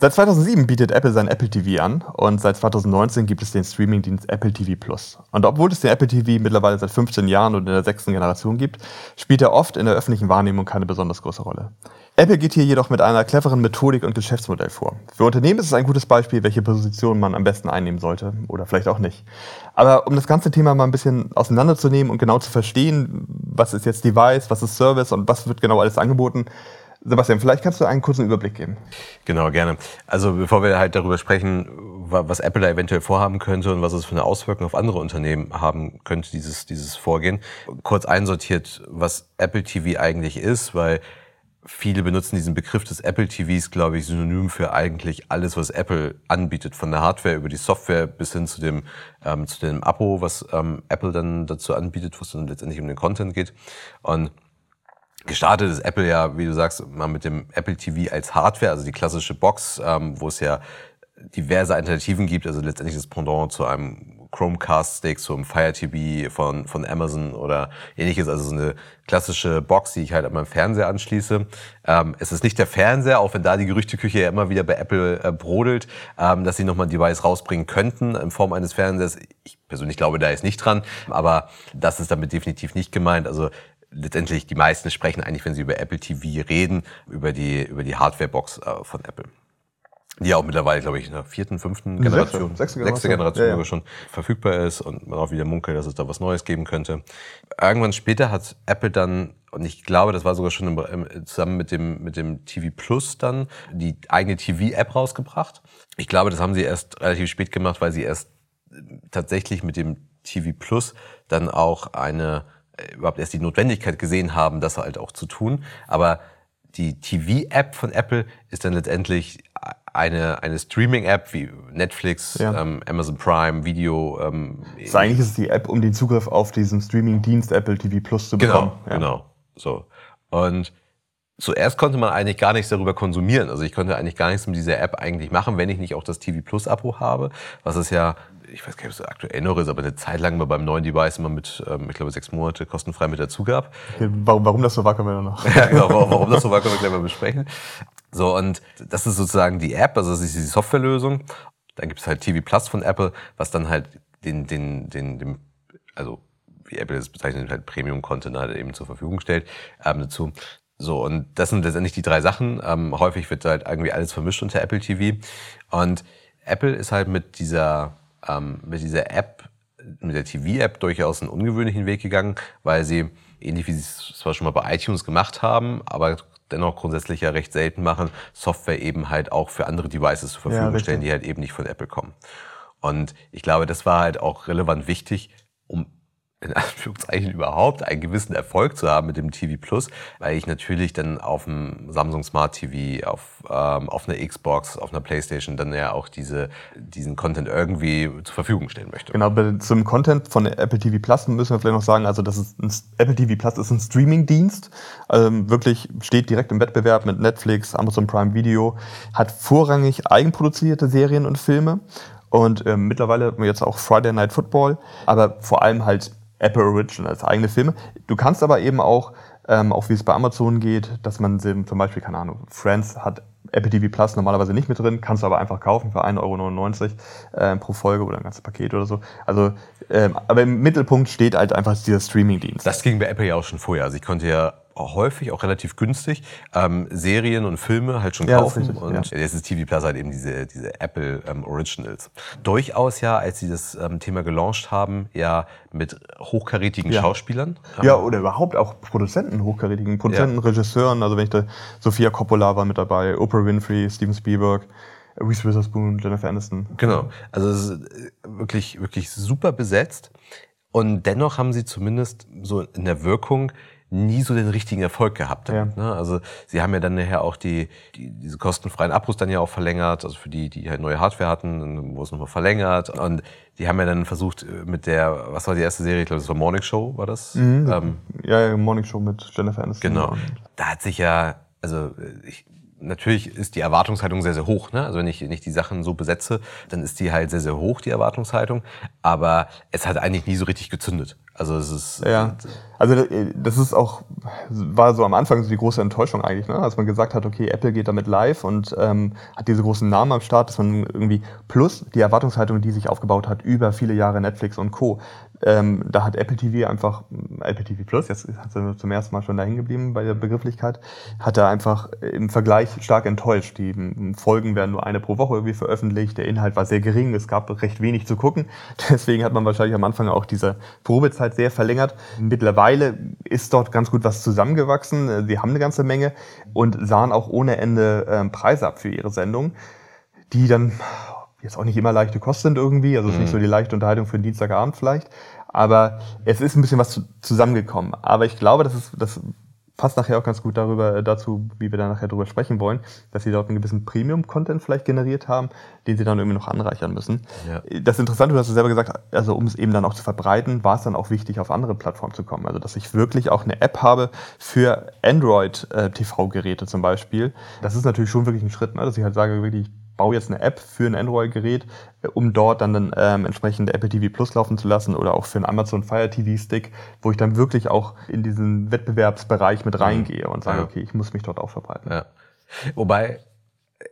Seit 2007 bietet Apple sein Apple TV an und seit 2019 gibt es den Streamingdienst Apple TV Plus. Und obwohl es den Apple TV mittlerweile seit 15 Jahren und in der sechsten Generation gibt, spielt er oft in der öffentlichen Wahrnehmung keine besonders große Rolle. Apple geht hier jedoch mit einer cleveren Methodik und Geschäftsmodell vor. Für Unternehmen ist es ein gutes Beispiel, welche Position man am besten einnehmen sollte oder vielleicht auch nicht. Aber um das ganze Thema mal ein bisschen auseinanderzunehmen und genau zu verstehen, was ist jetzt Device, was ist Service und was wird genau alles angeboten, Sebastian, vielleicht kannst du einen kurzen Überblick geben. Genau, gerne. Also bevor wir halt darüber sprechen, was Apple da eventuell vorhaben könnte und was es für eine Auswirkung auf andere Unternehmen haben könnte, dieses, dieses Vorgehen, kurz einsortiert, was Apple TV eigentlich ist, weil viele benutzen diesen Begriff des Apple TVs, glaube ich, synonym für eigentlich alles, was Apple anbietet, von der Hardware über die Software bis hin zu dem, ähm, zu dem Abo, was ähm, Apple dann dazu anbietet, wo es dann letztendlich um den Content geht. Und Gestartet ist Apple ja, wie du sagst, mal mit dem Apple TV als Hardware, also die klassische Box, ähm, wo es ja diverse Alternativen gibt, also letztendlich das Pendant zu einem Chromecast-Stick, zum Fire TV von, von Amazon oder ähnliches, also so eine klassische Box, die ich halt an meinem Fernseher anschließe. Ähm, es ist nicht der Fernseher, auch wenn da die Gerüchteküche ja immer wieder bei Apple äh, brodelt, ähm, dass sie nochmal ein Device rausbringen könnten in Form eines Fernsehers. Ich persönlich glaube da jetzt nicht dran, aber das ist damit definitiv nicht gemeint. Also letztendlich die meisten sprechen eigentlich, wenn sie über Apple TV reden, über die, über die Hardware-Box äh, von Apple. Die ja auch mittlerweile, glaube ich, in der vierten, fünften Generation, sechste, sechste Generation, ja, ja. schon verfügbar ist und man auch wieder munkelt, dass es da was Neues geben könnte. Irgendwann später hat Apple dann, und ich glaube, das war sogar schon im, zusammen mit dem, mit dem TV Plus dann, die eigene TV-App rausgebracht. Ich glaube, das haben sie erst relativ spät gemacht, weil sie erst tatsächlich mit dem TV Plus dann auch eine überhaupt erst die Notwendigkeit gesehen haben, das halt auch zu tun. Aber die TV-App von Apple ist dann letztendlich eine, eine Streaming-App wie Netflix, ja. ähm, Amazon Prime, Video. Ähm, also eigentlich ist es die App, um den Zugriff auf diesen Streaming-Dienst Apple TV Plus zu bekommen. Genau, ja. genau. So. Und zuerst konnte man eigentlich gar nichts darüber konsumieren. Also ich konnte eigentlich gar nichts mit dieser App eigentlich machen, wenn ich nicht auch das TV Plus Abo habe, was es ja ich weiß gar nicht, ob es aktuell noch ist, aber eine Zeit lang mal beim neuen Device immer mit, ähm, ich glaube, sechs Monate kostenfrei mit dazu gab. Okay, warum, warum das so war, können wir noch. ja, genau, warum, warum das so war, können wir gleich mal besprechen. So, und das ist sozusagen die App, also das ist die Softwarelösung. Dann gibt es halt TV Plus von Apple, was dann halt den, den, den, den also wie Apple es bezeichnet, halt Premium-Content halt eben zur Verfügung stellt ähm, dazu. So, und das sind letztendlich die drei Sachen. Ähm, häufig wird halt irgendwie alles vermischt unter Apple TV. Und Apple ist halt mit dieser ähm, mit dieser App, mit der TV-App durchaus einen ungewöhnlichen Weg gegangen, weil sie, ähnlich wie sie es zwar schon mal bei iTunes gemacht haben, aber dennoch grundsätzlich ja recht selten machen, Software eben halt auch für andere Devices zur Verfügung ja, stellen, die halt eben nicht von Apple kommen. Und ich glaube, das war halt auch relevant wichtig, um in Anführungszeichen überhaupt einen gewissen Erfolg zu haben mit dem TV Plus, weil ich natürlich dann auf dem Samsung Smart TV, auf, ähm, auf einer Xbox, auf einer Playstation dann ja auch diese, diesen Content irgendwie zur Verfügung stellen möchte. Genau, zum Content von Apple TV Plus müssen wir vielleicht noch sagen, also das ist ein, Apple TV Plus ist ein Streaming-Dienst, ähm, wirklich steht direkt im Wettbewerb mit Netflix, Amazon Prime Video, hat vorrangig eigenproduzierte Serien und Filme und ähm, mittlerweile jetzt auch Friday Night Football, aber vor allem halt Apple Originals, eigene Filme. Du kannst aber eben auch, ähm, auch wie es bei Amazon geht, dass man zum Beispiel, keine Ahnung, Friends hat Apple TV Plus normalerweise nicht mit drin, kannst du aber einfach kaufen für 1,99 Euro äh, pro Folge oder ein ganzes Paket oder so. Also, ähm, aber im Mittelpunkt steht halt einfach dieser Streaming-Dienst. Das ging bei Apple ja auch schon vorher. Also ich konnte ja häufig, auch relativ günstig, ähm, Serien und Filme halt schon ja, kaufen. Richtig, und ja. jetzt ist TV Plus halt eben diese, diese Apple ähm, Originals. Durchaus ja, als sie das ähm, Thema gelauncht haben, ja mit hochkarätigen ja. Schauspielern. Ja, oder überhaupt auch Produzenten, hochkarätigen Produzenten, Regisseuren. Also wenn ich da, Sophia Coppola war mit dabei, Oprah Winfrey, Steven Spielberg. Reese Witherspoon, Jennifer Aniston. Genau. Also es ist äh, wirklich, wirklich super besetzt. Und dennoch haben sie zumindest so in der Wirkung nie so den richtigen Erfolg gehabt Ja. Ne? Also sie haben ja dann nachher auch die, die, diese kostenfreien Abos dann ja auch verlängert, also für die, die halt neue Hardware hatten, wo es nochmal verlängert. Und die haben ja dann versucht äh, mit der, was war die erste Serie? Ich glaube, das war Morning Show, war das? Mhm. Ähm, ja, ja, Morning Show mit Jennifer Aniston. Genau. Da hat sich ja, also äh, ich, natürlich ist die Erwartungshaltung sehr, sehr hoch. Ne? Also wenn ich nicht die Sachen so besetze, dann ist die halt sehr, sehr hoch, die Erwartungshaltung. Aber es hat eigentlich nie so richtig gezündet. Also es ist. Ja. Also äh, das ist auch, war so am Anfang so die große Enttäuschung eigentlich, ne? als man gesagt hat, okay, Apple geht damit live und ähm, hat diese großen Namen am Start, dass man irgendwie plus die Erwartungshaltung, die sich aufgebaut hat über viele Jahre Netflix und Co. Ähm, da hat Apple TV einfach, Apple TV Plus, jetzt hat sie zum ersten Mal schon dahin geblieben bei der Begrifflichkeit, hat er einfach im Vergleich stark enttäuscht. Die Folgen werden nur eine pro Woche irgendwie veröffentlicht, der Inhalt war sehr gering, es gab recht wenig zu gucken. Deswegen hat man wahrscheinlich am Anfang auch diese Probezeit sehr verlängert. Mittlerweile ist dort ganz gut was zusammengewachsen. Sie haben eine ganze Menge und sahen auch ohne Ende äh, Preise ab für ihre Sendung, die dann jetzt auch nicht immer leichte Kost sind irgendwie, also es ist nicht mhm. so die leichte Unterhaltung für den Dienstagabend vielleicht, aber es ist ein bisschen was zusammengekommen. Aber ich glaube, das ist, das passt nachher auch ganz gut darüber, äh, dazu, wie wir da nachher drüber sprechen wollen, dass sie dort einen gewissen Premium-Content vielleicht generiert haben, den sie dann irgendwie noch anreichern müssen. Ja. Das Interessante, du hast es selber gesagt, also um es eben dann auch zu verbreiten, war es dann auch wichtig, auf andere Plattformen zu kommen. Also dass ich wirklich auch eine App habe für Android-TV-Geräte äh, zum Beispiel. Das ist natürlich schon wirklich ein Schritt, ne? dass ich halt sage, wirklich, baue jetzt eine App für ein Android-Gerät, äh, um dort dann, dann ähm, entsprechend Apple TV Plus laufen zu lassen oder auch für einen Amazon Fire TV Stick, wo ich dann wirklich auch in diesen Wettbewerbsbereich mit mhm. reingehe und sage, ja. okay, ich muss mich dort auch verbreiten. Ja. Wobei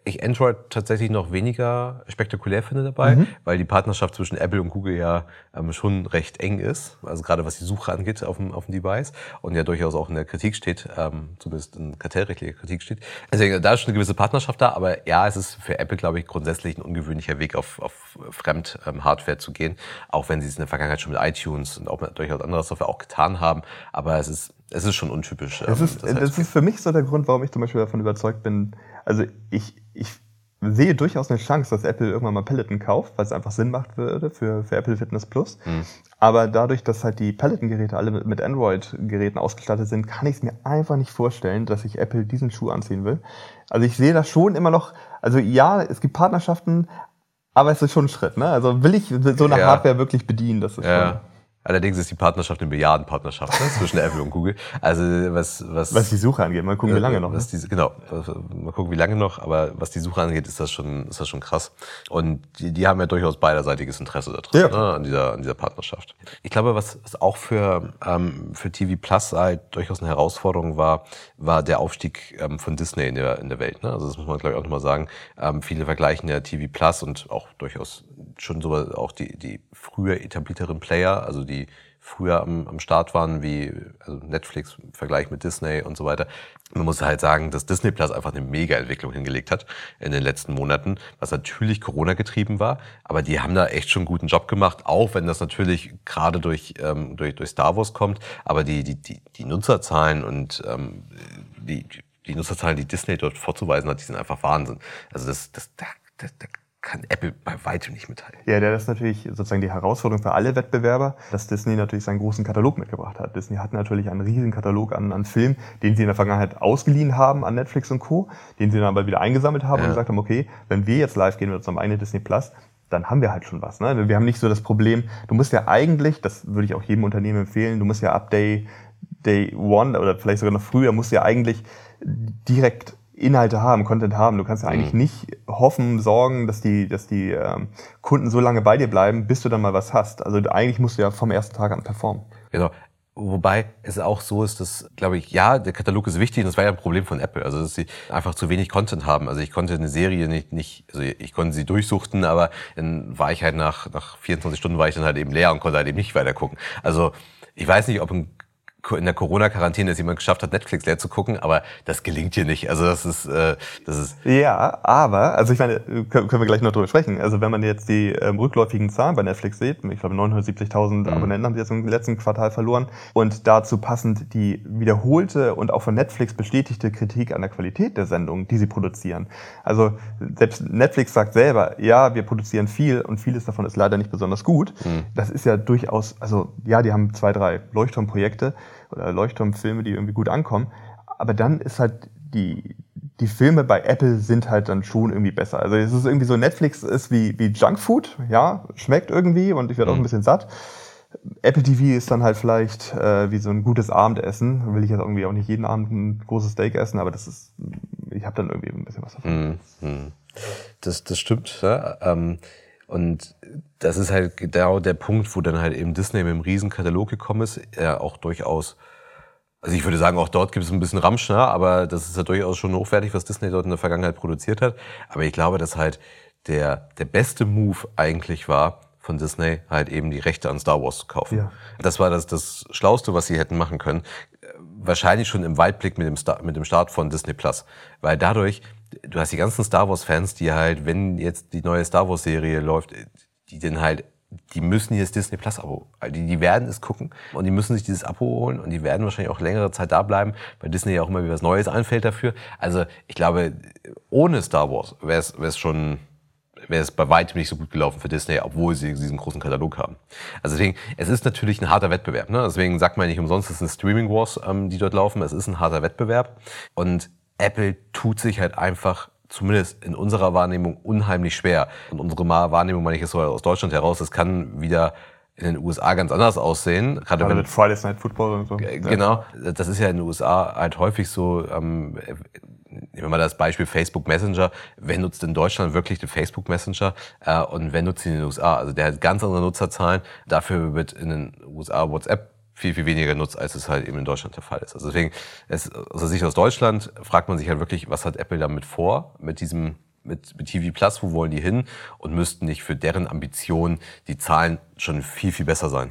ich Android tatsächlich noch weniger spektakulär finde dabei, mhm. weil die Partnerschaft zwischen Apple und Google ja ähm, schon recht eng ist, also gerade was die Suche angeht auf dem, auf dem Device und ja durchaus auch in der Kritik steht, ähm, zumindest in kartellrechtlicher Kritik steht. Deswegen, da ist schon eine gewisse Partnerschaft da, aber ja, es ist für Apple, glaube ich, grundsätzlich ein ungewöhnlicher Weg, auf, auf Fremd-Hardware ähm, zu gehen, auch wenn sie es in der Vergangenheit schon mit iTunes und auch mit durchaus anderer Software auch getan haben, aber es ist es ist schon untypisch. Das, ist, das, das ist für mich so der Grund, warum ich zum Beispiel davon überzeugt bin. Also ich, ich sehe durchaus eine Chance, dass Apple irgendwann mal Peloton kauft, weil es einfach Sinn macht würde für, für Apple Fitness Plus. Mhm. Aber dadurch, dass halt die Peloton-Geräte alle mit, mit Android-Geräten ausgestattet sind, kann ich es mir einfach nicht vorstellen, dass ich Apple diesen Schuh anziehen will. Also ich sehe das schon immer noch, also ja, es gibt Partnerschaften, aber es ist schon ein Schritt. Ne? Also will ich so eine ja. Hardware wirklich bedienen, das ist ja. schon... Allerdings ist die Partnerschaft eine Milliardenpartnerschaft ne, zwischen Apple und Google. Also was was was die Suche angeht, mal gucken wie lange noch. Ne? die, genau, mal gucken wie lange noch. Aber was die Suche angeht, ist das schon ist das schon krass. Und die, die haben ja durchaus beiderseitiges Interesse daran ja. ne, an dieser an dieser Partnerschaft. Ich glaube, was, was auch für ähm, für TV Plus halt durchaus eine Herausforderung war, war der Aufstieg ähm, von Disney in der in der Welt. Ne? Also das muss man glaube ich auch nochmal sagen. Ähm, viele vergleichen ja TV Plus und auch durchaus schon so auch die die früher etablierteren Player, also die früher am, am Start waren, wie also Netflix im Vergleich mit Disney und so weiter. Man muss halt sagen, dass Disney Plus einfach eine Mega-Entwicklung hingelegt hat in den letzten Monaten, was natürlich Corona getrieben war, aber die haben da echt schon einen guten Job gemacht, auch wenn das natürlich gerade durch, ähm, durch, durch Star Wars kommt, aber die, die, die, die Nutzerzahlen und ähm, die, die Nutzerzahlen, die Disney dort vorzuweisen hat, die sind einfach Wahnsinn. Also das, das, da, da, da kann Apple bei weitem nicht mithalten. Ja, der ist natürlich sozusagen die Herausforderung für alle Wettbewerber, dass Disney natürlich seinen großen Katalog mitgebracht hat. Disney hat natürlich einen riesigen Katalog an, an Filmen, den sie in der Vergangenheit ausgeliehen haben an Netflix und Co., den sie dann aber wieder eingesammelt haben ja. und gesagt haben, okay, wenn wir jetzt live gehen mit unserem eigenen Disney Plus, dann haben wir halt schon was. Ne? Wir haben nicht so das Problem, du musst ja eigentlich, das würde ich auch jedem Unternehmen empfehlen, du musst ja ab Day, Day One oder vielleicht sogar noch früher, musst ja eigentlich direkt Inhalte haben, Content haben. Du kannst ja eigentlich mhm. nicht hoffen, sorgen, dass die, dass die ähm, Kunden so lange bei dir bleiben, bis du dann mal was hast. Also eigentlich musst du ja vom ersten Tag an performen. Genau. Wobei es auch so ist, dass, glaube ich, ja, der Katalog ist wichtig und das war ja ein Problem von Apple, also dass sie einfach zu wenig Content haben. Also ich konnte eine Serie nicht, nicht also ich konnte sie durchsuchten, aber dann war ich halt nach, nach 24 Stunden war ich dann halt eben leer und konnte halt eben nicht weiter gucken. Also ich weiß nicht, ob ein in der Corona-Quarantäne es jemand geschafft hat, Netflix leer zu gucken, aber das gelingt hier nicht. Also das ist, äh, das ist. Ja, aber, also ich meine, können, wir gleich noch drüber sprechen. Also wenn man jetzt die ähm, rückläufigen Zahlen bei Netflix sieht, ich glaube 970.000 mhm. Abonnenten haben sie jetzt im letzten Quartal verloren und dazu passend die wiederholte und auch von Netflix bestätigte Kritik an der Qualität der Sendungen, die sie produzieren. Also selbst Netflix sagt selber, ja, wir produzieren viel und vieles davon ist leider nicht besonders gut. Mhm. Das ist ja durchaus, also ja, die haben zwei, drei Leuchtturmprojekte, oder Leuchtturmfilme, die irgendwie gut ankommen. Aber dann ist halt die, die Filme bei Apple sind halt dann schon irgendwie besser. Also es ist irgendwie so, Netflix ist wie, wie Junkfood, ja, schmeckt irgendwie und ich werde auch ein mhm. bisschen satt. Apple TV ist dann halt vielleicht äh, wie so ein gutes Abendessen. Will ich jetzt irgendwie auch nicht jeden Abend ein großes Steak essen, aber das ist ich habe dann irgendwie ein bisschen was davon. Mhm. Das, das stimmt. Ja. Ähm, und das ist halt genau der Punkt, wo dann halt eben Disney mit einem riesen Katalog gekommen ist, ja auch durchaus also ich würde sagen, auch dort gibt es ein bisschen Ramsch, ne? aber das ist ja durchaus schon hochwertig, was Disney dort in der Vergangenheit produziert hat. Aber ich glaube, dass halt der, der beste Move eigentlich war, von Disney halt eben die Rechte an Star Wars zu kaufen. Ja. Das war das, das Schlauste, was sie hätten machen können. Wahrscheinlich schon im Weitblick mit dem, Star, mit dem Start von Disney Plus. Weil dadurch, du hast die ganzen Star Wars Fans, die halt, wenn jetzt die neue Star Wars Serie läuft, die den halt die müssen dieses Disney Plus Abo, die, die werden es gucken und die müssen sich dieses Abo holen und die werden wahrscheinlich auch längere Zeit da bleiben, weil Disney ja auch immer wieder was Neues einfällt dafür. Also ich glaube, ohne Star Wars wäre es schon wäre es bei weitem nicht so gut gelaufen für Disney, obwohl sie diesen großen Katalog haben. Also deswegen, es ist natürlich ein harter Wettbewerb. Ne? Deswegen sagt man nicht umsonst, es sind Streaming Wars, ähm, die dort laufen. Es ist ein harter Wettbewerb und Apple tut sich halt einfach zumindest in unserer Wahrnehmung unheimlich schwer. Und unsere Wahrnehmung, meine ich jetzt so aus Deutschland heraus, das kann wieder in den USA ganz anders aussehen. Gerade ja, wenn, mit Fridays Night Football und so. Genau, das ist ja in den USA halt häufig so, ähm, nehmen wir mal das Beispiel Facebook Messenger. Wer nutzt in Deutschland wirklich den Facebook Messenger äh, und wer nutzt ihn in den USA? Also der hat ganz andere Nutzerzahlen. Dafür wird in den USA WhatsApp viel, viel weniger nutzt, als es halt eben in Deutschland der Fall ist. Also deswegen, es, aus der Sicht aus Deutschland fragt man sich halt wirklich, was hat Apple damit vor, mit diesem mit, mit TV Plus, wo wollen die hin und müssten nicht für deren Ambitionen die Zahlen schon viel, viel besser sein.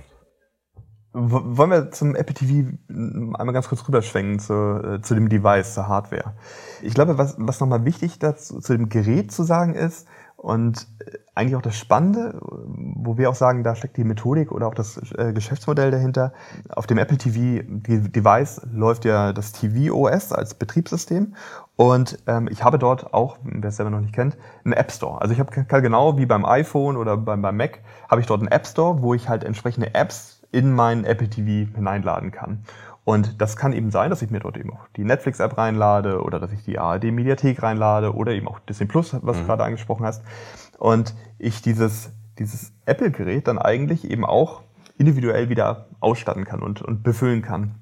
Wollen wir zum Apple TV einmal ganz kurz rüberschwenken zu, äh, zu dem Device, zur Hardware. Ich glaube, was, was nochmal wichtig dazu, zu dem Gerät zu sagen ist, und äh, eigentlich auch das Spannende, wo wir auch sagen, da steckt die Methodik oder auch das äh, Geschäftsmodell dahinter. Auf dem Apple TV Device läuft ja das TV OS als Betriebssystem und ähm, ich habe dort auch, wer es selber noch nicht kennt, einen App Store. Also ich habe genau wie beim iPhone oder beim, beim Mac habe ich dort einen App Store, wo ich halt entsprechende Apps in meinen Apple TV hineinladen kann. Und das kann eben sein, dass ich mir dort eben auch die Netflix-App reinlade oder dass ich die ARD-Mediathek reinlade oder eben auch Disney Plus, was mhm. du gerade angesprochen hast. Und ich dieses, dieses Apple-Gerät dann eigentlich eben auch individuell wieder ausstatten kann und, und befüllen kann.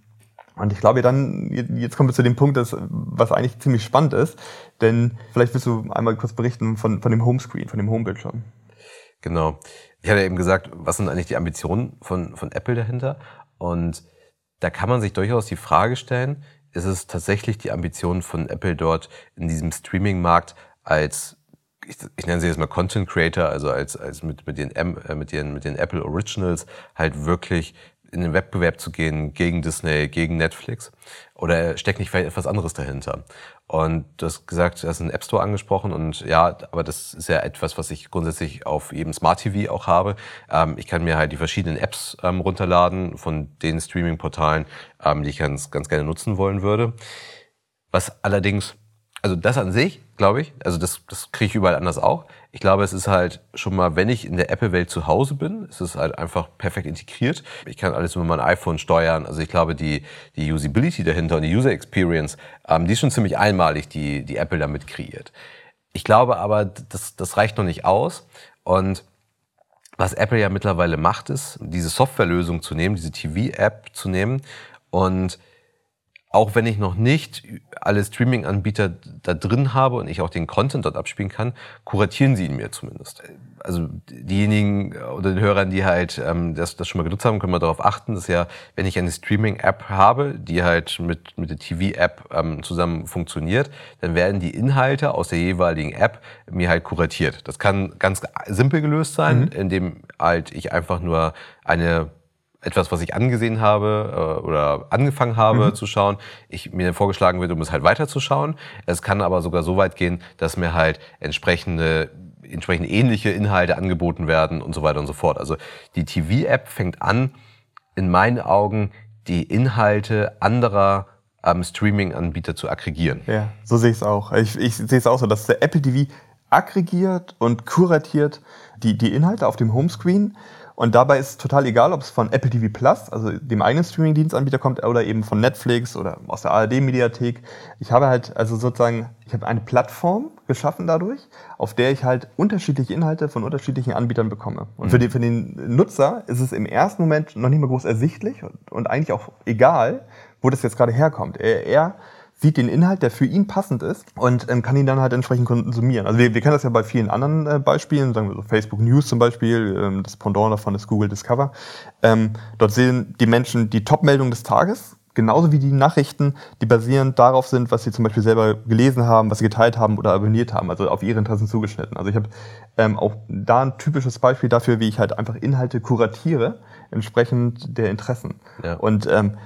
Und ich glaube dann, jetzt kommen wir zu dem Punkt, das, was eigentlich ziemlich spannend ist, denn vielleicht willst du einmal kurz berichten von, von dem Homescreen, von dem Homebildschirm. Genau. Ich hatte eben gesagt, was sind eigentlich die Ambitionen von, von Apple dahinter? Und da kann man sich durchaus die Frage stellen, ist es tatsächlich die Ambition von Apple dort in diesem Streaming-Markt als ich, ich nenne sie jetzt mal Content Creator, also als, als mit, mit, den, äh, mit, den, mit den Apple Originals halt wirklich in den Wettbewerb zu gehen gegen Disney, gegen Netflix? Oder steckt nicht vielleicht etwas anderes dahinter? Und du hast gesagt, du hast einen App Store angesprochen und ja, aber das ist ja etwas, was ich grundsätzlich auf jedem Smart TV auch habe. Ähm, ich kann mir halt die verschiedenen Apps ähm, runterladen von den Streaming-Portalen, ähm, die ich ganz, ganz gerne nutzen wollen würde. Was allerdings also das an sich, glaube ich, also das, das kriege ich überall anders auch. Ich glaube, es ist halt schon mal, wenn ich in der Apple-Welt zu Hause bin, ist es halt einfach perfekt integriert. Ich kann alles über mein iPhone steuern. Also ich glaube, die, die Usability dahinter und die User Experience, ähm, die ist schon ziemlich einmalig, die, die Apple damit kreiert. Ich glaube aber, das, das reicht noch nicht aus. Und was Apple ja mittlerweile macht, ist, diese Softwarelösung zu nehmen, diese TV-App zu nehmen und auch wenn ich noch nicht alle Streaming-Anbieter da drin habe und ich auch den Content dort abspielen kann, kuratieren sie ihn mir zumindest. Also diejenigen oder den Hörern, die halt ähm, das, das schon mal genutzt haben, können wir darauf achten, dass ja, wenn ich eine Streaming-App habe, die halt mit, mit der TV-App ähm, zusammen funktioniert, dann werden die Inhalte aus der jeweiligen App mir halt kuratiert. Das kann ganz simpel gelöst sein, mhm. indem halt ich einfach nur eine etwas, was ich angesehen habe äh, oder angefangen habe mhm. zu schauen, ich mir vorgeschlagen wird, um es halt weiterzuschauen. Es kann aber sogar so weit gehen, dass mir halt entsprechende entsprechend ähnliche Inhalte angeboten werden und so weiter und so fort. Also die TV-App fängt an, in meinen Augen die Inhalte anderer ähm, Streaming-Anbieter zu aggregieren. Ja, so sehe ich es auch. Ich, ich sehe es auch so, dass der Apple TV aggregiert und kuratiert die, die Inhalte auf dem Homescreen und dabei ist es total egal, ob es von Apple TV Plus, also dem eigenen Streaming-Dienstanbieter kommt, oder eben von Netflix oder aus der ARD-Mediathek. Ich habe halt also sozusagen, ich habe eine Plattform geschaffen dadurch, auf der ich halt unterschiedliche Inhalte von unterschiedlichen Anbietern bekomme. Und mhm. für, den, für den Nutzer ist es im ersten Moment noch nicht mal groß ersichtlich und, und eigentlich auch egal, wo das jetzt gerade herkommt. Er, er sieht den Inhalt, der für ihn passend ist und ähm, kann ihn dann halt entsprechend konsumieren. Also wir, wir kennen das ja bei vielen anderen äh, Beispielen, sagen wir so Facebook News zum Beispiel, ähm, das Pendant davon ist Google Discover. Ähm, dort sehen die Menschen die Top-Meldung des Tages, genauso wie die Nachrichten, die basierend darauf sind, was sie zum Beispiel selber gelesen haben, was sie geteilt haben oder abonniert haben, also auf ihre Interessen zugeschnitten. Also ich habe ähm, auch da ein typisches Beispiel dafür, wie ich halt einfach Inhalte kuratiere, entsprechend der Interessen. Ja. Und ähm,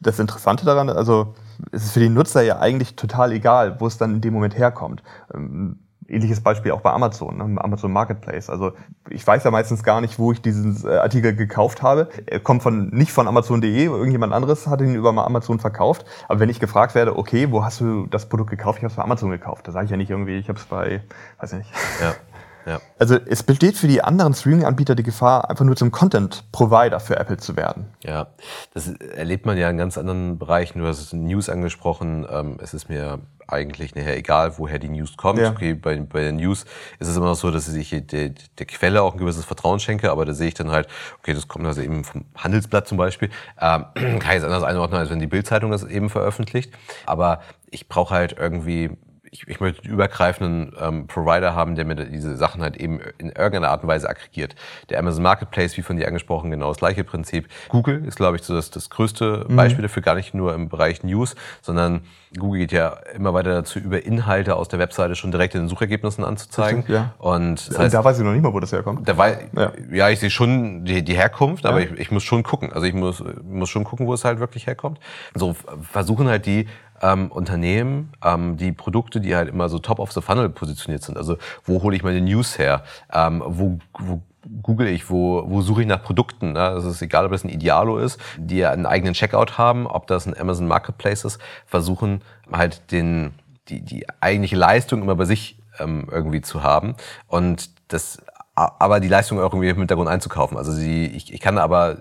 das Interessante daran, also es ist für die Nutzer ja eigentlich total egal, wo es dann in dem Moment herkommt. Ähm, ähnliches Beispiel auch bei Amazon, ne, Amazon Marketplace. Also ich weiß ja meistens gar nicht, wo ich diesen äh, Artikel gekauft habe. Er kommt von nicht von Amazon.de, irgendjemand anderes hat ihn über Amazon verkauft. Aber wenn ich gefragt werde, okay, wo hast du das Produkt gekauft? Ich habe es bei Amazon gekauft. Da sage ich ja nicht irgendwie, ich habe es bei, weiß ich nicht. Ja. Ja. Also es besteht für die anderen Streaming-Anbieter die Gefahr, einfach nur zum Content-Provider für Apple zu werden. Ja, das erlebt man ja in ganz anderen Bereichen. Du hast News angesprochen. Ähm, es ist mir eigentlich nachher egal, woher die News kommt. Ja. Okay, bei, bei den News ist es immer noch so, dass ich der, der Quelle auch ein gewisses Vertrauen schenke, aber da sehe ich dann halt, okay, das kommt also eben vom Handelsblatt zum Beispiel. Ähm, kann ich es anders einordnen, als wenn die Bildzeitung das eben veröffentlicht. Aber ich brauche halt irgendwie ich, ich möchte einen übergreifenden ähm, Provider haben, der mir diese Sachen halt eben in irgendeiner Art und Weise aggregiert. Der Amazon Marketplace, wie von dir angesprochen, genau das gleiche Prinzip. Google ist, glaube ich, so das, das größte mhm. Beispiel dafür, gar nicht nur im Bereich News, sondern Google geht ja immer weiter dazu, über Inhalte aus der Webseite schon direkt in den Suchergebnissen anzuzeigen. Stimmt, ja. Und das heißt, da weiß ich noch nicht mal, wo das herkommt. Da war, ja. ja, ich sehe schon die, die Herkunft, ja. aber ich, ich muss schon gucken. Also ich muss, muss schon gucken, wo es halt wirklich herkommt. So versuchen halt die ähm, Unternehmen, ähm, die Produkte, die halt immer so top of the funnel positioniert sind. Also wo hole ich meine News her? Ähm, wo, wo google ich, wo, wo suche ich nach Produkten. Ne? Es ist egal, ob das ein Idealo ist, die einen eigenen Checkout haben, ob das ein Amazon Marketplace ist, versuchen halt den, die, die eigentliche Leistung immer bei sich ähm, irgendwie zu haben und das aber die Leistung auch irgendwie im Hintergrund einzukaufen. Also die, ich, ich kann aber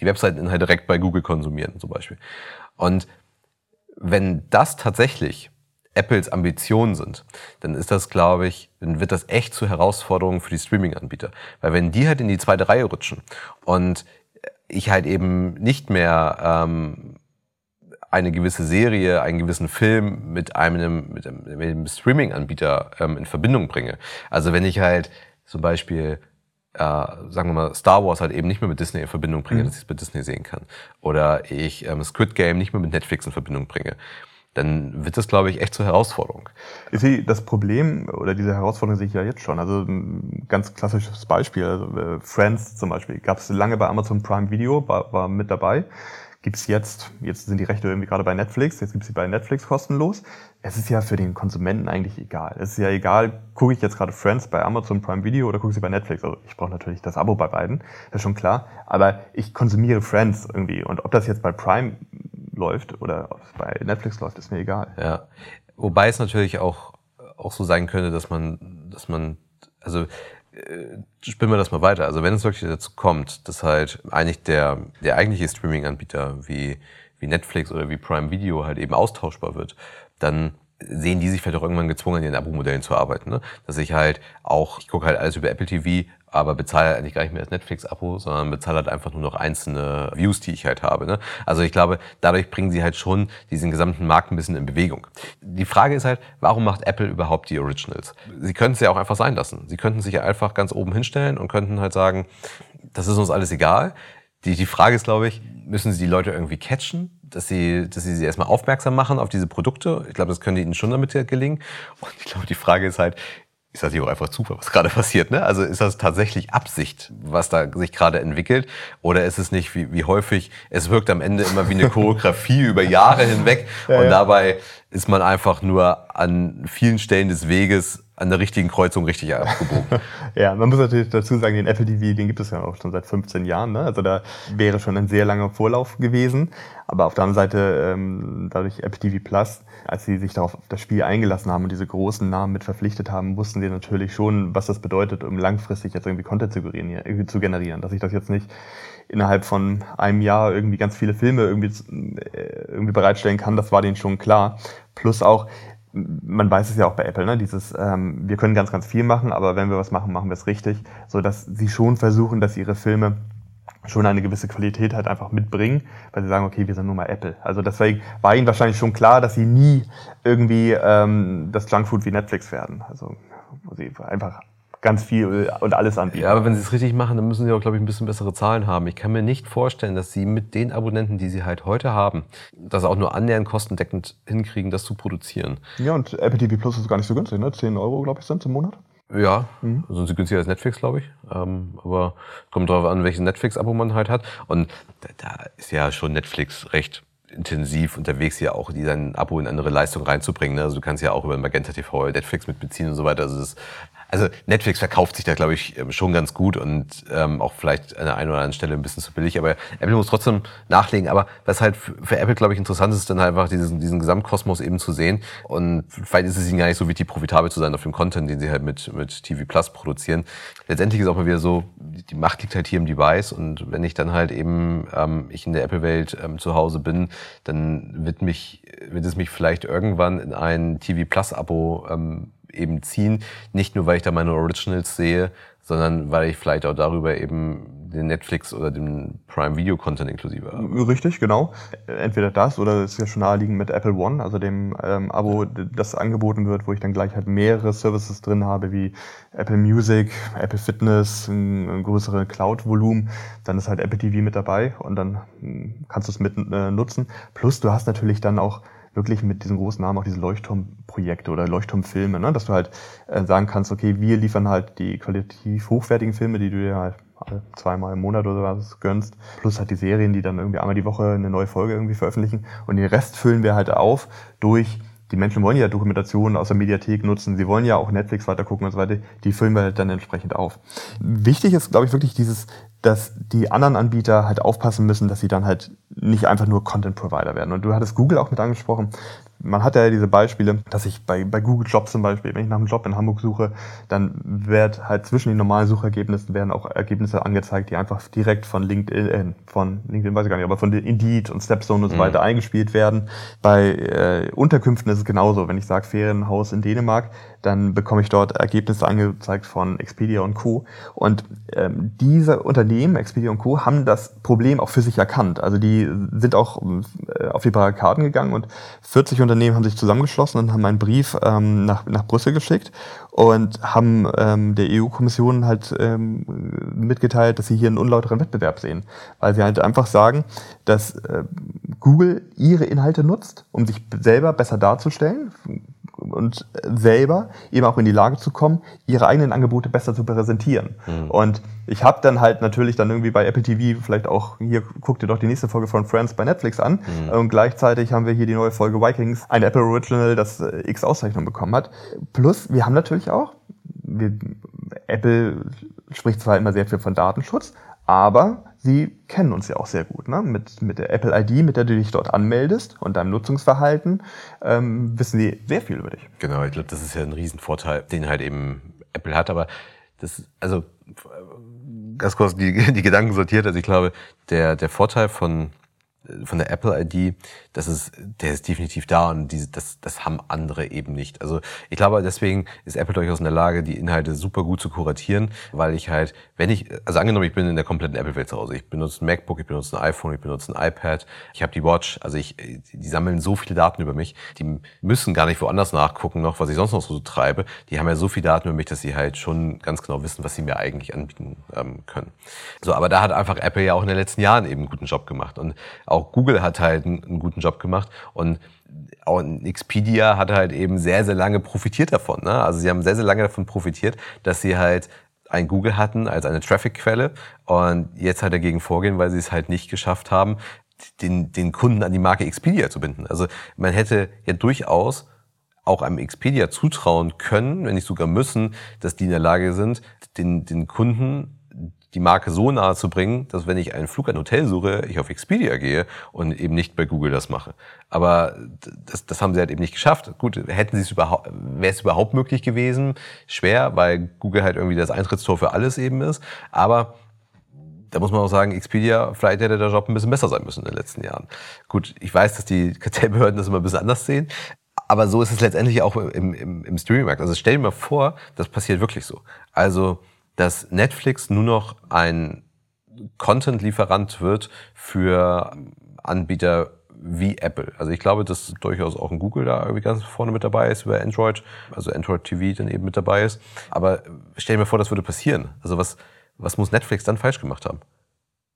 die Webseiteninhalte direkt bei Google konsumieren zum Beispiel. Und wenn das tatsächlich Apples Ambitionen sind, dann ist das, glaube ich, dann wird das echt zur Herausforderung für die Streaming-Anbieter. Weil wenn die halt in die zweite Reihe rutschen und ich halt eben nicht mehr ähm, eine gewisse Serie, einen gewissen Film mit einem, mit einem, einem Streaming-Anbieter ähm, in Verbindung bringe. Also wenn ich halt zum Beispiel äh, sagen wir mal, Star Wars halt eben nicht mehr mit Disney in Verbindung bringe, mhm. dass ich es mit Disney sehen kann. Oder ich ähm, Squid Game nicht mehr mit Netflix in Verbindung bringe dann wird das, glaube ich, echt zur Herausforderung. Ich sehe das Problem oder diese Herausforderung sehe ich ja jetzt schon. Also ein ganz klassisches Beispiel, also äh, Friends zum Beispiel, gab es lange bei Amazon Prime Video, war, war mit dabei gibt's jetzt, jetzt sind die Rechte irgendwie gerade bei Netflix, jetzt gibt's sie bei Netflix kostenlos. Es ist ja für den Konsumenten eigentlich egal. Es ist ja egal, gucke ich jetzt gerade Friends bei Amazon Prime Video oder gucke sie bei Netflix. Also ich brauche natürlich das Abo bei beiden, das ist schon klar. Aber ich konsumiere Friends irgendwie. Und ob das jetzt bei Prime läuft oder bei Netflix läuft, ist mir egal. Ja. Wobei es natürlich auch, auch so sein könnte, dass man, dass man, also äh, spinnen wir das mal weiter. Also wenn es wirklich dazu kommt, dass halt eigentlich der, der eigentliche Streaming-Anbieter wie, wie Netflix oder wie Prime Video halt eben austauschbar wird, dann sehen die sich vielleicht auch irgendwann gezwungen, an ihren Abo-Modellen zu arbeiten. Ne? Dass ich halt auch, ich gucke halt alles über Apple TV, aber bezahle eigentlich gar nicht mehr das Netflix-Abo, sondern bezahle halt einfach nur noch einzelne Views, die ich halt habe. Ne? Also ich glaube, dadurch bringen sie halt schon diesen gesamten Markt ein bisschen in Bewegung. Die Frage ist halt, warum macht Apple überhaupt die Originals? Sie könnten es ja auch einfach sein lassen. Sie könnten sich ja einfach ganz oben hinstellen und könnten halt sagen, das ist uns alles egal. Die, die Frage ist, glaube ich, müssen sie die Leute irgendwie catchen? dass sie, dass sie sie erstmal aufmerksam machen auf diese Produkte. Ich glaube, das könnte ihnen schon damit gelingen. Und ich glaube, die Frage ist halt, ist das hier auch einfach Zufall, was gerade passiert? Ne? Also ist das tatsächlich Absicht, was da sich gerade entwickelt? Oder ist es nicht wie, wie häufig, es wirkt am Ende immer wie eine Choreografie über Jahre hinweg ja, und ja. dabei ist man einfach nur an vielen Stellen des Weges an der richtigen Kreuzung richtig abgebogen. ja, man muss natürlich dazu sagen, den Apple TV, den gibt es ja auch schon seit 15 Jahren. Ne? Also da wäre schon ein sehr langer Vorlauf gewesen. Aber auf der anderen Seite, ähm, dadurch Apple TV Plus, als sie sich darauf auf das Spiel eingelassen haben und diese großen Namen mit verpflichtet haben, wussten sie natürlich schon, was das bedeutet, um langfristig jetzt irgendwie Content zu generieren. Zu generieren. Dass ich das jetzt nicht innerhalb von einem Jahr irgendwie ganz viele Filme irgendwie, äh, irgendwie bereitstellen kann, das war denen schon klar. Plus auch, man weiß es ja auch bei Apple, ne? dieses, ähm, wir können ganz, ganz viel machen, aber wenn wir was machen, machen wir es richtig, so dass sie schon versuchen, dass ihre Filme schon eine gewisse Qualität halt einfach mitbringen, weil sie sagen, okay, wir sind nur mal Apple. Also deswegen war ihnen wahrscheinlich schon klar, dass sie nie irgendwie ähm, das Junkfood wie Netflix werden. Also wo sie einfach ganz viel und alles anbieten. Ja, aber wenn sie es richtig machen, dann müssen sie auch, glaube ich, ein bisschen bessere Zahlen haben. Ich kann mir nicht vorstellen, dass sie mit den Abonnenten, die sie halt heute haben, das auch nur annähernd kostendeckend hinkriegen, das zu produzieren. Ja, und Apple TV Plus ist gar nicht so günstig, ne? 10 Euro, glaube ich, sind im Monat. Ja, mhm. sind sie günstiger als Netflix, glaube ich. Ähm, aber kommt darauf an, welches Netflix-Abo man halt hat. Und da, da ist ja schon Netflix recht intensiv unterwegs, ja auch die sein Abo in andere Leistung reinzubringen. Ne? Also du kannst ja auch über Magenta TV Netflix mitbeziehen und so weiter. Also das also Netflix verkauft sich da, glaube ich, ähm, schon ganz gut und ähm, auch vielleicht an der einen oder anderen Stelle ein bisschen zu billig, aber Apple muss trotzdem nachlegen. Aber was halt für Apple, glaube ich, interessant ist, ist dann halt einfach diesen, diesen Gesamtkosmos eben zu sehen. Und vielleicht ist es ihnen gar nicht so wichtig, profitabel zu sein auf dem Content, den sie halt mit, mit TV Plus produzieren. Letztendlich ist auch mal wieder so, die Macht liegt halt hier im Device und wenn ich dann halt eben ähm, ich in der Apple-Welt ähm, zu Hause bin, dann wird mich wird es mich vielleicht irgendwann in ein TV Plus Abo ähm, eben ziehen. Nicht nur, weil ich da meine Originals sehe, sondern weil ich vielleicht auch darüber eben den Netflix oder den Prime Video Content inklusive habe. Richtig, genau. Entweder das oder es ist ja schon naheliegend mit Apple One, also dem ähm, Abo, das angeboten wird, wo ich dann gleich halt mehrere Services drin habe, wie Apple Music, Apple Fitness, ein, ein größere Cloud-Volumen. Dann ist halt Apple TV mit dabei und dann hm, kannst du es mit äh, nutzen. Plus du hast natürlich dann auch wirklich mit diesen großen Namen auch diese Leuchtturmprojekte oder Leuchtturmfilme, ne? dass du halt äh, sagen kannst, okay, wir liefern halt die qualitativ hochwertigen Filme, die du dir halt zweimal im Monat oder was gönnst, plus halt die Serien, die dann irgendwie einmal die Woche eine neue Folge irgendwie veröffentlichen und den Rest füllen wir halt auf durch die Menschen wollen ja Dokumentationen aus der Mediathek nutzen, sie wollen ja auch Netflix weitergucken und so weiter, die füllen wir halt dann entsprechend auf. Wichtig ist, glaube ich, wirklich dieses dass die anderen Anbieter halt aufpassen müssen, dass sie dann halt nicht einfach nur Content Provider werden. Und du hattest Google auch mit angesprochen man hat ja diese Beispiele, dass ich bei, bei Google Jobs zum Beispiel, wenn ich nach einem Job in Hamburg suche, dann wird halt zwischen den normalen Suchergebnissen werden auch Ergebnisse angezeigt, die einfach direkt von LinkedIn, äh, von LinkedIn weiß ich gar nicht, aber von Indeed und Stepstone und so mhm. weiter eingespielt werden. Bei äh, Unterkünften ist es genauso. Wenn ich sage Ferienhaus in Dänemark, dann bekomme ich dort Ergebnisse angezeigt von Expedia und Co. Und ähm, diese Unternehmen, Expedia und Co., haben das Problem auch für sich erkannt. Also die sind auch äh, auf die Barrikaden gegangen und 40 Unternehmen haben sich zusammengeschlossen und haben einen Brief ähm, nach, nach Brüssel geschickt und haben ähm, der EU-Kommission halt ähm, mitgeteilt, dass sie hier einen unlauteren Wettbewerb sehen. Weil sie halt einfach sagen, dass äh, Google ihre Inhalte nutzt, um sich selber besser darzustellen und selber eben auch in die Lage zu kommen, ihre eigenen Angebote besser zu präsentieren. Mhm. Und ich habe dann halt natürlich dann irgendwie bei Apple TV vielleicht auch, hier guckt ihr doch die nächste Folge von Friends bei Netflix an. Mhm. Und gleichzeitig haben wir hier die neue Folge Vikings, ein Apple Original, das äh, X Auszeichnung bekommen hat. Plus, wir haben natürlich auch, wir, Apple spricht zwar immer sehr viel von Datenschutz, aber sie kennen uns ja auch sehr gut. Ne? Mit, mit der Apple ID, mit der du dich dort anmeldest und deinem Nutzungsverhalten, ähm, wissen sie sehr viel über dich. Genau, ich glaube, das ist ja ein Riesenvorteil, den halt eben Apple hat. Aber das, also ganz kurz die, die Gedanken sortiert. Also ich glaube, der, der Vorteil von von der Apple ID, das ist, der ist definitiv da und diese, das, das haben andere eben nicht. Also ich glaube, deswegen ist Apple durchaus in der Lage, die Inhalte super gut zu kuratieren, weil ich halt, wenn ich, also angenommen, ich bin in der kompletten Apple-Welt zu Hause, ich benutze ein MacBook, ich benutze ein iPhone, ich benutze ein iPad, ich habe die Watch, also ich, die sammeln so viele Daten über mich, die müssen gar nicht woanders nachgucken noch, was ich sonst noch so treibe. Die haben ja so viele Daten über mich, dass sie halt schon ganz genau wissen, was sie mir eigentlich anbieten ähm, können. So, aber da hat einfach Apple ja auch in den letzten Jahren eben einen guten Job gemacht und auch Google hat halt einen, guten Job gemacht und auch Expedia hat halt eben sehr, sehr lange profitiert davon. Ne? Also sie haben sehr, sehr lange davon profitiert, dass sie halt ein Google hatten als eine Traffic-Quelle und jetzt halt dagegen vorgehen, weil sie es halt nicht geschafft haben, den, den Kunden an die Marke Expedia zu binden. Also man hätte ja durchaus auch einem Expedia zutrauen können, wenn nicht sogar müssen, dass die in der Lage sind, den, den Kunden die Marke so nahe zu bringen, dass wenn ich einen Flug, ein Hotel suche, ich auf Expedia gehe und eben nicht bei Google das mache. Aber das, das haben sie halt eben nicht geschafft. Gut, hätten sie es überhaupt, wäre es überhaupt möglich gewesen? Schwer, weil Google halt irgendwie das Eintrittstor für alles eben ist. Aber da muss man auch sagen, Expedia, vielleicht hätte der Job ein bisschen besser sein müssen in den letzten Jahren. Gut, ich weiß, dass die Kartellbehörden das immer ein bisschen anders sehen. Aber so ist es letztendlich auch im, im, im Streaming-Markt. Also stell dir mal vor, das passiert wirklich so. Also, dass Netflix nur noch ein Content-Lieferant wird für Anbieter wie Apple. Also ich glaube, dass durchaus auch ein Google da irgendwie ganz vorne mit dabei ist über Android, also Android TV dann eben mit dabei ist. Aber stell dir mal vor, das würde passieren. Also was, was muss Netflix dann falsch gemacht haben?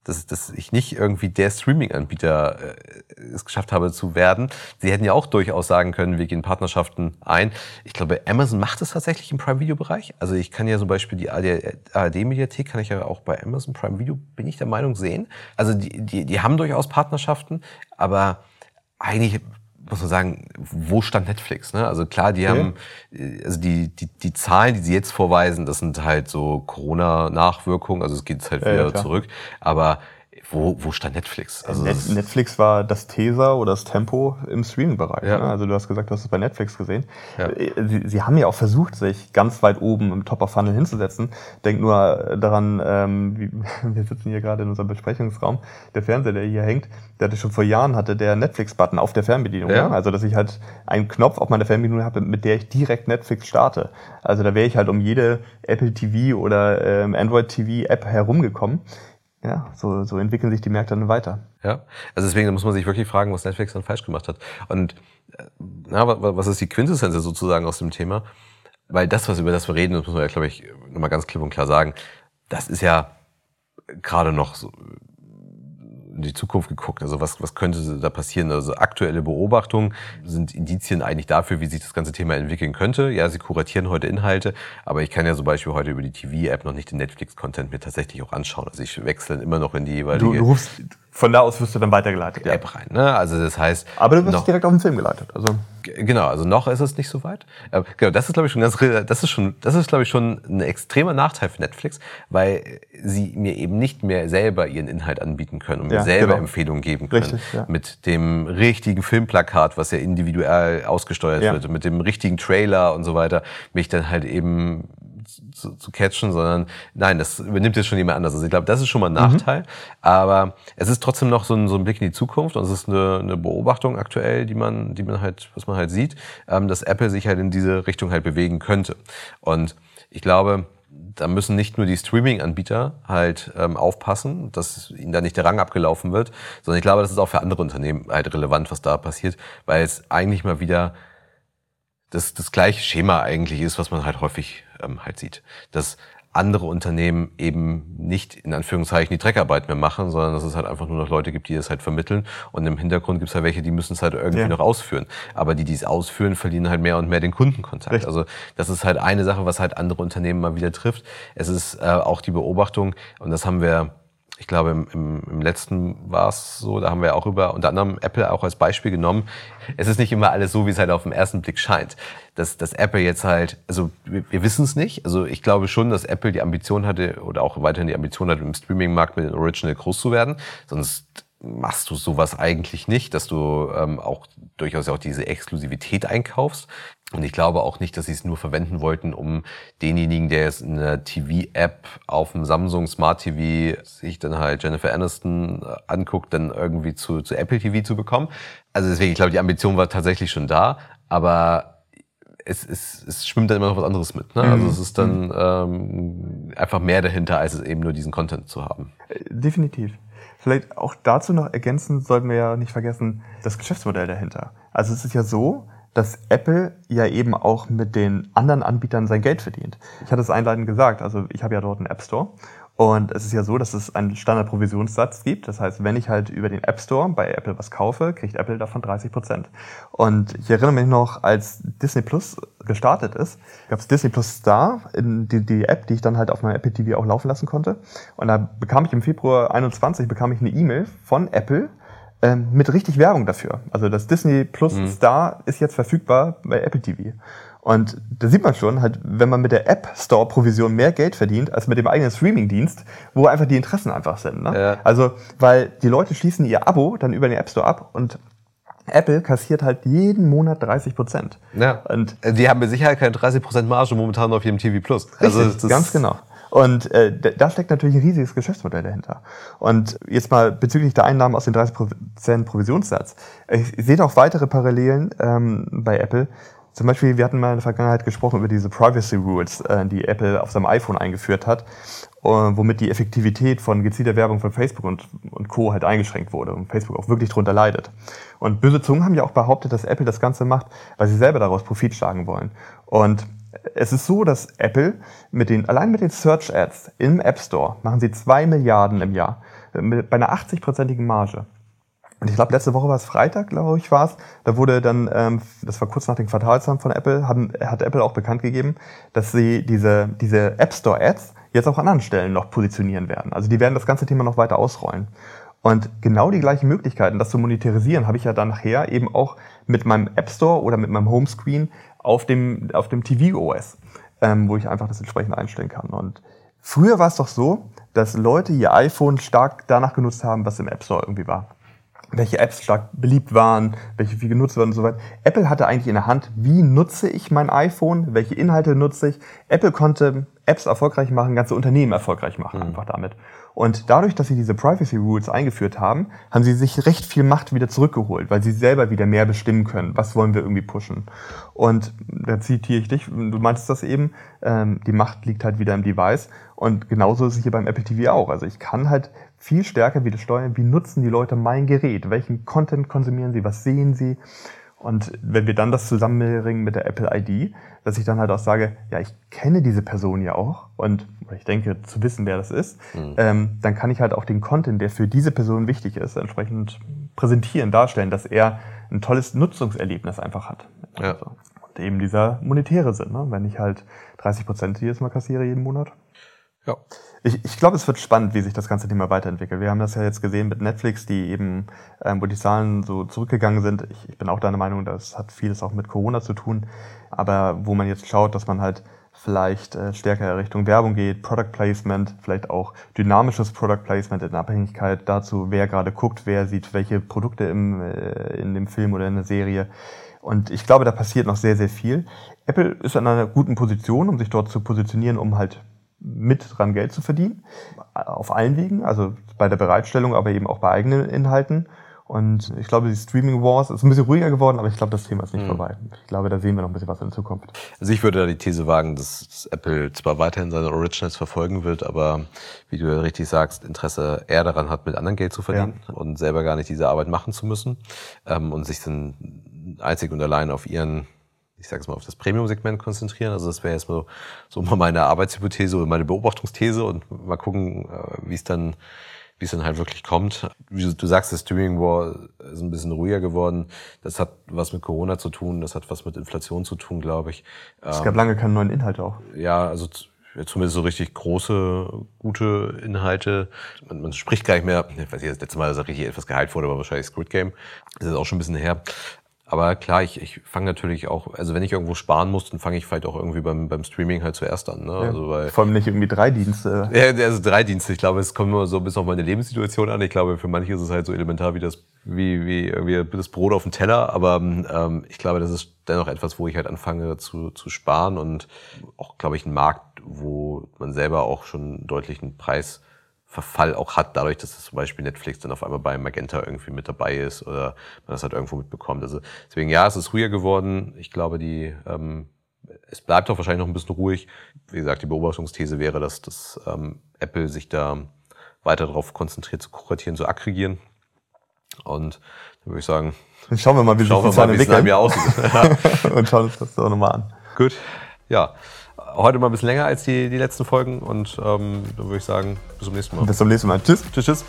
Dass, dass ich nicht irgendwie der Streaming-Anbieter äh, es geschafft habe zu werden. Sie hätten ja auch durchaus sagen können, wir gehen Partnerschaften ein. Ich glaube, Amazon macht es tatsächlich im Prime-Video-Bereich. Also ich kann ja zum Beispiel die ARD-Mediathek, kann ich ja auch bei Amazon Prime Video, bin ich der Meinung, sehen. Also die, die, die haben durchaus Partnerschaften, aber eigentlich muss man sagen, wo stand Netflix? Ne? Also klar, die ja. haben, äh, also die, die, die Zahlen, die sie jetzt vorweisen, das sind halt so Corona-Nachwirkungen, also es geht halt wieder ja, zurück. Aber wo, wo stand Netflix? Also Net Netflix war das Tesa oder das Tempo im Streaming-Bereich. Ja. Ne? Also du hast gesagt, du hast es bei Netflix gesehen. Ja. Äh, sie, sie, haben ja auch versucht, sich ganz weit oben im Top of Funnel hinzusetzen. Denk nur daran, ähm, wie, wir sitzen hier gerade in unserem Besprechungsraum. Der Fernseher, der hier hängt, der hatte schon vor Jahren hatte der Netflix-Button auf der Fernbedienung. Ja. Ne? Also dass ich halt einen Knopf auf meiner Fernbedienung habe, mit der ich direkt Netflix starte. Also da wäre ich halt um jede Apple TV oder ähm, Android TV App herumgekommen ja, so, so entwickeln sich die Märkte dann weiter. Ja, also deswegen muss man sich wirklich fragen, was Netflix dann falsch gemacht hat. Und äh, na, was ist die Quintessenz sozusagen aus dem Thema? Weil das, was über das wir reden, das muss man ja, glaube ich, nochmal ganz klipp und klar sagen, das ist ja gerade noch so, in die Zukunft geguckt. Also was, was könnte da passieren? Also aktuelle Beobachtungen sind Indizien eigentlich dafür, wie sich das ganze Thema entwickeln könnte. Ja, sie kuratieren heute Inhalte, aber ich kann ja zum Beispiel heute über die TV-App noch nicht den Netflix-Content mir tatsächlich auch anschauen. Also ich wechsle immer noch in die jeweilige... Du, du rufst, von da aus wirst du dann weitergeleitet. Ja. App rein. Ne? Also das heißt. Aber du wirst direkt auf den Film geleitet. Also genau. Also noch ist es nicht so weit. Äh, genau. Das ist glaube ich schon ganz. Das ist schon. Das ist glaube ich schon ein extremer Nachteil für Netflix, weil sie mir eben nicht mehr selber ihren Inhalt anbieten können und mir ja, selber genau. Empfehlungen geben können Richtig, ja. mit dem richtigen Filmplakat, was ja individuell ausgesteuert ja. wird, mit dem richtigen Trailer und so weiter, mich dann halt eben zu, zu catchen, sondern nein, das übernimmt jetzt schon jemand anders. Also ich glaube, das ist schon mal ein. Nachteil. Mhm. Aber es ist trotzdem noch so ein, so ein Blick in die Zukunft und es ist eine, eine Beobachtung aktuell, die man, die man halt, was man halt sieht, ähm, dass Apple sich halt in diese Richtung halt bewegen könnte. Und ich glaube, da müssen nicht nur die Streaming-Anbieter halt ähm, aufpassen, dass ihnen da nicht der Rang abgelaufen wird, sondern ich glaube, das ist auch für andere Unternehmen halt relevant, was da passiert, weil es eigentlich mal wieder das, das gleiche Schema eigentlich ist, was man halt häufig ähm, halt sieht. Dass andere Unternehmen eben nicht in Anführungszeichen die Dreckarbeit mehr machen, sondern dass es halt einfach nur noch Leute gibt, die das halt vermitteln. Und im Hintergrund gibt es halt welche, die müssen es halt irgendwie ja. noch ausführen. Aber die, die es ausführen, verlieren halt mehr und mehr den Kundenkontakt. Richtig. Also das ist halt eine Sache, was halt andere Unternehmen mal wieder trifft. Es ist äh, auch die Beobachtung, und das haben wir ich glaube, im, im, im letzten war es so, da haben wir auch über unter anderem Apple auch als Beispiel genommen. Es ist nicht immer alles so, wie es halt auf den ersten Blick scheint. Dass, dass Apple jetzt halt, also wir, wir wissen es nicht. Also ich glaube schon, dass Apple die Ambition hatte oder auch weiterhin die Ambition hatte, im Streaming-Markt mit den Original groß zu werden. Sonst machst du sowas eigentlich nicht, dass du ähm, auch durchaus auch diese Exklusivität einkaufst. Und ich glaube auch nicht, dass sie es nur verwenden wollten, um denjenigen, der jetzt eine TV-App auf dem Samsung Smart TV sich dann halt Jennifer Aniston äh, anguckt, dann irgendwie zu, zu Apple TV zu bekommen. Also deswegen, ich glaube, die Ambition war tatsächlich schon da, aber es, es, es schwimmt dann immer noch was anderes mit. Ne? Also mhm. es ist dann mhm. ähm, einfach mehr dahinter, als es eben nur diesen Content zu haben. Äh, definitiv. Vielleicht auch dazu noch ergänzen sollten wir ja nicht vergessen, das Geschäftsmodell dahinter. Also es ist ja so, dass Apple ja eben auch mit den anderen Anbietern sein Geld verdient. Ich hatte es einleitend gesagt, also ich habe ja dort einen App Store und es ist ja so, dass es einen Standardprovisionssatz gibt. Das heißt, wenn ich halt über den App Store bei Apple was kaufe, kriegt Apple davon 30 Prozent. Und ich erinnere mich noch, als Disney Plus gestartet ist, gab es Disney Plus Star, in die, die App, die ich dann halt auf meinem Apple TV auch laufen lassen konnte. Und da bekam ich im Februar 21 bekam ich eine E-Mail von Apple, ähm, mit richtig Werbung dafür. Also das Disney Plus mhm. Star ist jetzt verfügbar bei Apple TV. Und da sieht man schon, halt, wenn man mit der App Store Provision mehr Geld verdient als mit dem eigenen Streaming-Dienst, wo einfach die Interessen einfach sind. Ne? Ja. Also, weil die Leute schließen ihr Abo dann über den App Store ab und Apple kassiert halt jeden Monat 30 Prozent. Ja. Und die haben mit Sicherheit keine 30 Prozent Marge momentan auf jedem TV Plus. Also richtig, ganz genau. Und äh, da steckt natürlich ein riesiges Geschäftsmodell dahinter. Und jetzt mal bezüglich der Einnahmen aus den 30% Provisionssatz. Ich, ich sehe auch weitere Parallelen ähm, bei Apple. Zum Beispiel, wir hatten mal in der Vergangenheit gesprochen über diese Privacy Rules, äh, die Apple auf seinem iPhone eingeführt hat. womit die Effektivität von gezielter Werbung von Facebook und, und Co. halt eingeschränkt wurde und Facebook auch wirklich drunter leidet. Und böse Zungen haben ja auch behauptet, dass Apple das Ganze macht, weil sie selber daraus Profit schlagen wollen. Und es ist so, dass Apple mit den, allein mit den Search Ads im App Store machen sie zwei Milliarden im Jahr. Mit, bei einer 80-prozentigen Marge. Und ich glaube, letzte Woche war es Freitag, glaube ich, war es. Da wurde dann, ähm, das war kurz nach dem Quartalsamt von Apple, haben, hat Apple auch bekannt gegeben, dass sie diese, diese App Store Ads jetzt auch an anderen Stellen noch positionieren werden. Also die werden das ganze Thema noch weiter ausrollen. Und genau die gleichen Möglichkeiten, das zu monetarisieren, habe ich ja dann nachher eben auch mit meinem App Store oder mit meinem Homescreen auf dem, auf dem TV OS, ähm, wo ich einfach das entsprechend einstellen kann. Und früher war es doch so, dass Leute ihr iPhone stark danach genutzt haben, was im App Store irgendwie war welche Apps stark beliebt waren, welche viel genutzt werden und so weiter. Apple hatte eigentlich in der Hand, wie nutze ich mein iPhone, welche Inhalte nutze ich. Apple konnte Apps erfolgreich machen, ganze Unternehmen erfolgreich machen, mhm. einfach damit. Und dadurch, dass sie diese Privacy Rules eingeführt haben, haben sie sich recht viel Macht wieder zurückgeholt, weil sie selber wieder mehr bestimmen können. Was wollen wir irgendwie pushen? Und da zitiere ich dich, du meintest das eben, ähm, die Macht liegt halt wieder im Device. Und genauso ist es hier beim Apple TV auch. Also ich kann halt viel stärker wieder steuern, wie nutzen die Leute mein Gerät, welchen Content konsumieren sie, was sehen sie. Und wenn wir dann das zusammenbringen mit der Apple ID, dass ich dann halt auch sage, ja, ich kenne diese Person ja auch und ich denke zu wissen, wer das ist, mhm. ähm, dann kann ich halt auch den Content, der für diese Person wichtig ist, entsprechend präsentieren, darstellen, dass er ein tolles Nutzungserlebnis einfach hat. Ja. Also, und eben dieser monetäre Sinn, ne? wenn ich halt 30 Prozent jedes Mal kassiere jeden Monat. Ja. Ich, ich glaube, es wird spannend, wie sich das ganze Thema weiterentwickelt. Wir haben das ja jetzt gesehen mit Netflix, die eben, ähm, wo die Zahlen so zurückgegangen sind. Ich, ich bin auch deiner Meinung, das hat vieles auch mit Corona zu tun. Aber wo man jetzt schaut, dass man halt vielleicht äh, stärker Richtung Werbung geht, Product Placement, vielleicht auch dynamisches Product Placement in Abhängigkeit dazu, wer gerade guckt, wer sieht welche Produkte im, äh, in dem Film oder in der Serie. Und ich glaube, da passiert noch sehr, sehr viel. Apple ist in einer guten Position, um sich dort zu positionieren, um halt mit dran Geld zu verdienen. Auf allen Wegen, also bei der Bereitstellung, aber eben auch bei eigenen Inhalten. Und ich glaube, die Streaming Wars ist ein bisschen ruhiger geworden, aber ich glaube, das Thema ist nicht mhm. vorbei. Ich glaube, da sehen wir noch ein bisschen was in Zukunft. Also ich würde da die These wagen, dass, Apple zwar weiterhin seine Originals verfolgen wird, aber wie du ja richtig sagst, Interesse eher daran hat, mit anderen Geld zu verdienen ja. und selber gar nicht diese Arbeit machen zu müssen ähm, und sich dann einzig und allein auf ihren ich sage es mal, auf das Premium-Segment konzentrieren. Also das wäre jetzt so, so mal meine Arbeitshypothese oder meine Beobachtungsthese und mal gucken, äh, wie es dann wie es dann halt wirklich kommt. Wie du sagst, das Streaming War ist ein bisschen ruhiger geworden. Das hat was mit Corona zu tun, das hat was mit Inflation zu tun, glaube ich. Es gab lange keine neuen Inhalte auch. Ja, also zumindest so richtig große, gute Inhalte. Man, man spricht gar nicht mehr, ich weiß nicht, das letzte Mal, dass er richtig etwas geheilt wurde, war wahrscheinlich Squid Game. Das ist auch schon ein bisschen her. Aber klar, ich, ich fange natürlich auch, also wenn ich irgendwo sparen muss, dann fange ich vielleicht auch irgendwie beim, beim Streaming halt zuerst an. Ne? Ja, also weil, vor allem nicht irgendwie drei Dienste. Ja, also drei Dienste. Ich glaube, es kommt immer so bis auf meine Lebenssituation an. Ich glaube, für manche ist es halt so elementar wie das, wie, wie irgendwie das Brot auf dem Teller. Aber ähm, ich glaube, das ist dennoch etwas, wo ich halt anfange zu, zu sparen und auch, glaube ich, ein Markt, wo man selber auch schon deutlichen Preis Verfall auch hat, dadurch, dass es zum Beispiel Netflix dann auf einmal bei Magenta irgendwie mit dabei ist oder man das halt irgendwo mitbekommt. Also deswegen ja, es ist ruhiger geworden. Ich glaube, die ähm, es bleibt auch wahrscheinlich noch ein bisschen ruhig. Wie gesagt, die Beobachtungsthese wäre, dass das ähm, Apple sich da weiter darauf konzentriert, zu kuratieren, zu aggregieren. Und dann würde ich sagen, schauen wir mal, wie sich die Zahlen entwickeln. aussieht. Und schauen uns das doch nochmal an. Gut, ja heute mal ein bisschen länger als die, die letzten Folgen und ähm, dann würde ich sagen, bis zum nächsten Mal. Bis zum nächsten Mal. Tschüss. Tschüss, tschüss.